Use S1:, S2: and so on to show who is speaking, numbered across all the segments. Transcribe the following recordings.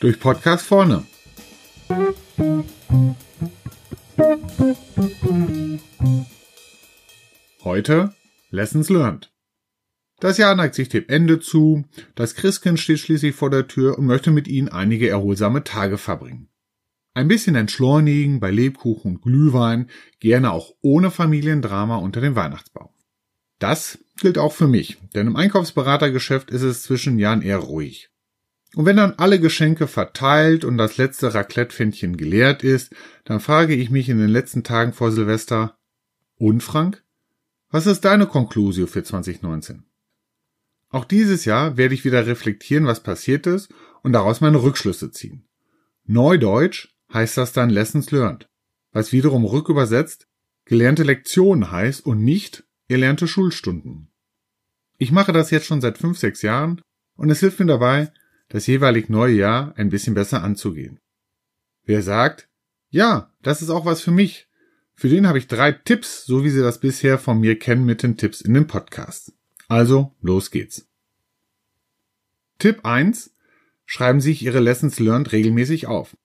S1: Durch Podcast vorne. Heute Lessons learned. Das Jahr neigt sich dem Ende zu, das Christkind steht schließlich vor der Tür und möchte mit Ihnen einige erholsame Tage verbringen. Ein bisschen entschleunigen bei Lebkuchen und Glühwein, gerne auch ohne Familiendrama unter dem Weihnachtsbaum. Das gilt auch für mich, denn im Einkaufsberatergeschäft ist es zwischen Jahren eher ruhig. Und wenn dann alle Geschenke verteilt und das letzte Raclette-Pfännchen geleert ist, dann frage ich mich in den letzten Tagen vor Silvester, und Frank? Was ist deine Konklusio für 2019? Auch dieses Jahr werde ich wieder reflektieren, was passiert ist und daraus meine Rückschlüsse ziehen. Neudeutsch heißt das dann Lessons learned, was wiederum rückübersetzt gelernte Lektionen heißt und nicht erlernte Schulstunden. Ich mache das jetzt schon seit fünf, sechs Jahren und es hilft mir dabei, das jeweilig neue Jahr ein bisschen besser anzugehen. Wer sagt, ja, das ist auch was für mich, für den habe ich drei Tipps, so wie Sie das bisher von mir kennen mit den Tipps in dem Podcast. Also, los geht's. Tipp 1. Schreiben Sie sich Ihre Lessons learned regelmäßig auf.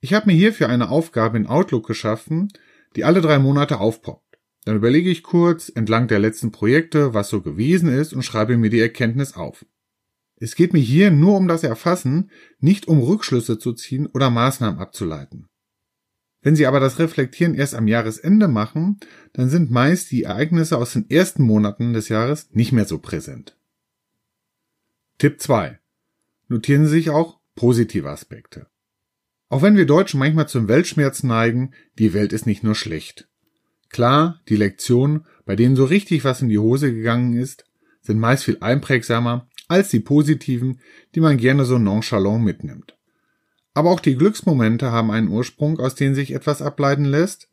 S1: Ich habe mir hierfür eine Aufgabe in Outlook geschaffen, die alle drei Monate aufpoppt. Dann überlege ich kurz entlang der letzten Projekte, was so gewesen ist und schreibe mir die Erkenntnis auf. Es geht mir hier nur um das Erfassen, nicht um Rückschlüsse zu ziehen oder Maßnahmen abzuleiten. Wenn Sie aber das Reflektieren erst am Jahresende machen, dann sind meist die Ereignisse aus den ersten Monaten des Jahres nicht mehr so präsent. Tipp 2. Notieren Sie sich auch positive Aspekte. Auch wenn wir Deutschen manchmal zum Weltschmerz neigen, die Welt ist nicht nur schlecht. Klar, die Lektionen, bei denen so richtig was in die Hose gegangen ist, sind meist viel einprägsamer als die positiven, die man gerne so nonchalant mitnimmt. Aber auch die Glücksmomente haben einen Ursprung, aus denen sich etwas ableiten lässt.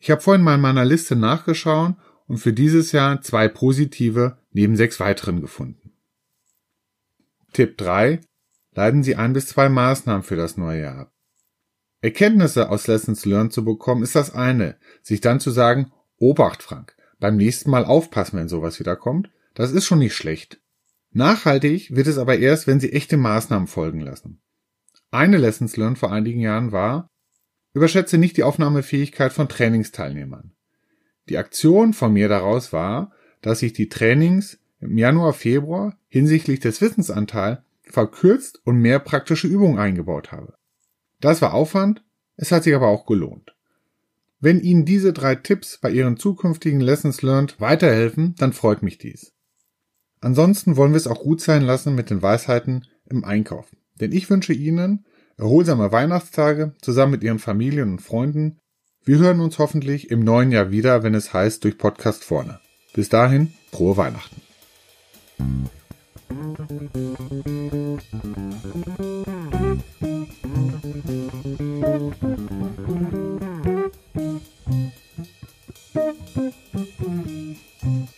S1: Ich habe vorhin mal in meiner Liste nachgeschaut und für dieses Jahr zwei positive neben sechs weiteren gefunden. Tipp 3. Leiten Sie ein bis zwei Maßnahmen für das neue Jahr ab. Erkenntnisse aus Lessons Learned zu bekommen, ist das eine. Sich dann zu sagen, Obacht, Frank, beim nächsten Mal aufpassen, wenn sowas wieder kommt, das ist schon nicht schlecht. Nachhaltig wird es aber erst, wenn Sie echte Maßnahmen folgen lassen. Eine Lessons Learned vor einigen Jahren war, überschätze nicht die Aufnahmefähigkeit von Trainingsteilnehmern. Die Aktion von mir daraus war, dass ich die Trainings im Januar, Februar hinsichtlich des Wissensanteils verkürzt und mehr praktische Übungen eingebaut habe. Das war Aufwand, es hat sich aber auch gelohnt. Wenn Ihnen diese drei Tipps bei Ihren zukünftigen Lessons Learned weiterhelfen, dann freut mich dies. Ansonsten wollen wir es auch gut sein lassen mit den Weisheiten im Einkauf. Denn ich wünsche Ihnen erholsame Weihnachtstage zusammen mit Ihren Familien und Freunden. Wir hören uns hoffentlich im neuen Jahr wieder, wenn es heißt durch Podcast vorne. Bis dahin, frohe Weihnachten. Thank you.